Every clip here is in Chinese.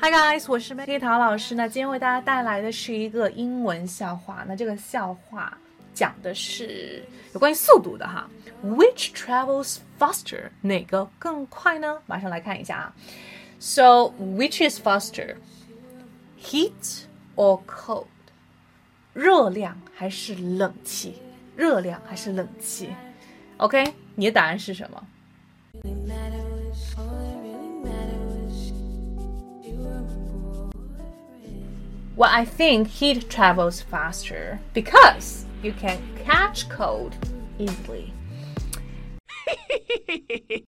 Hi guys，我是 Maggie 陶老师。那今天为大家带来的是一个英文笑话。那这个笑话讲的是有关于速度的哈。Which travels faster？哪个更快呢？马上来看一下啊。So which is faster? Heat or cold？热量还是冷气？热量还是冷气？OK，你的答案是什么 ？Well, I think heat travels faster because you can catch cold easily.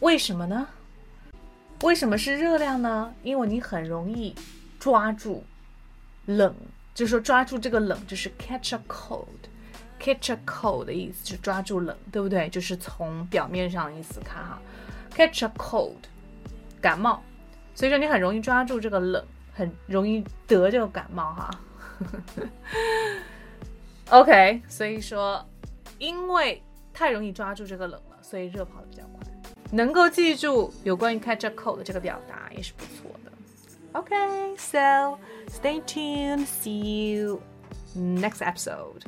为什么呢？为什么是热量呢？因为你很容易抓住冷，就是说抓住这个冷，就是 catch a cold。catch a cold 的意思是抓住冷，对不对？就是从表面上意思看哈，catch a cold，感冒，所以说你很容易抓住这个冷。 很容易得这个感冒哈。OK，所以说，因为太容易抓住这个冷了，所以热跑的比较快。能够记住有关于 catch a cold 的这个表达也是不错的。OK，so stay tuned，see you next episode。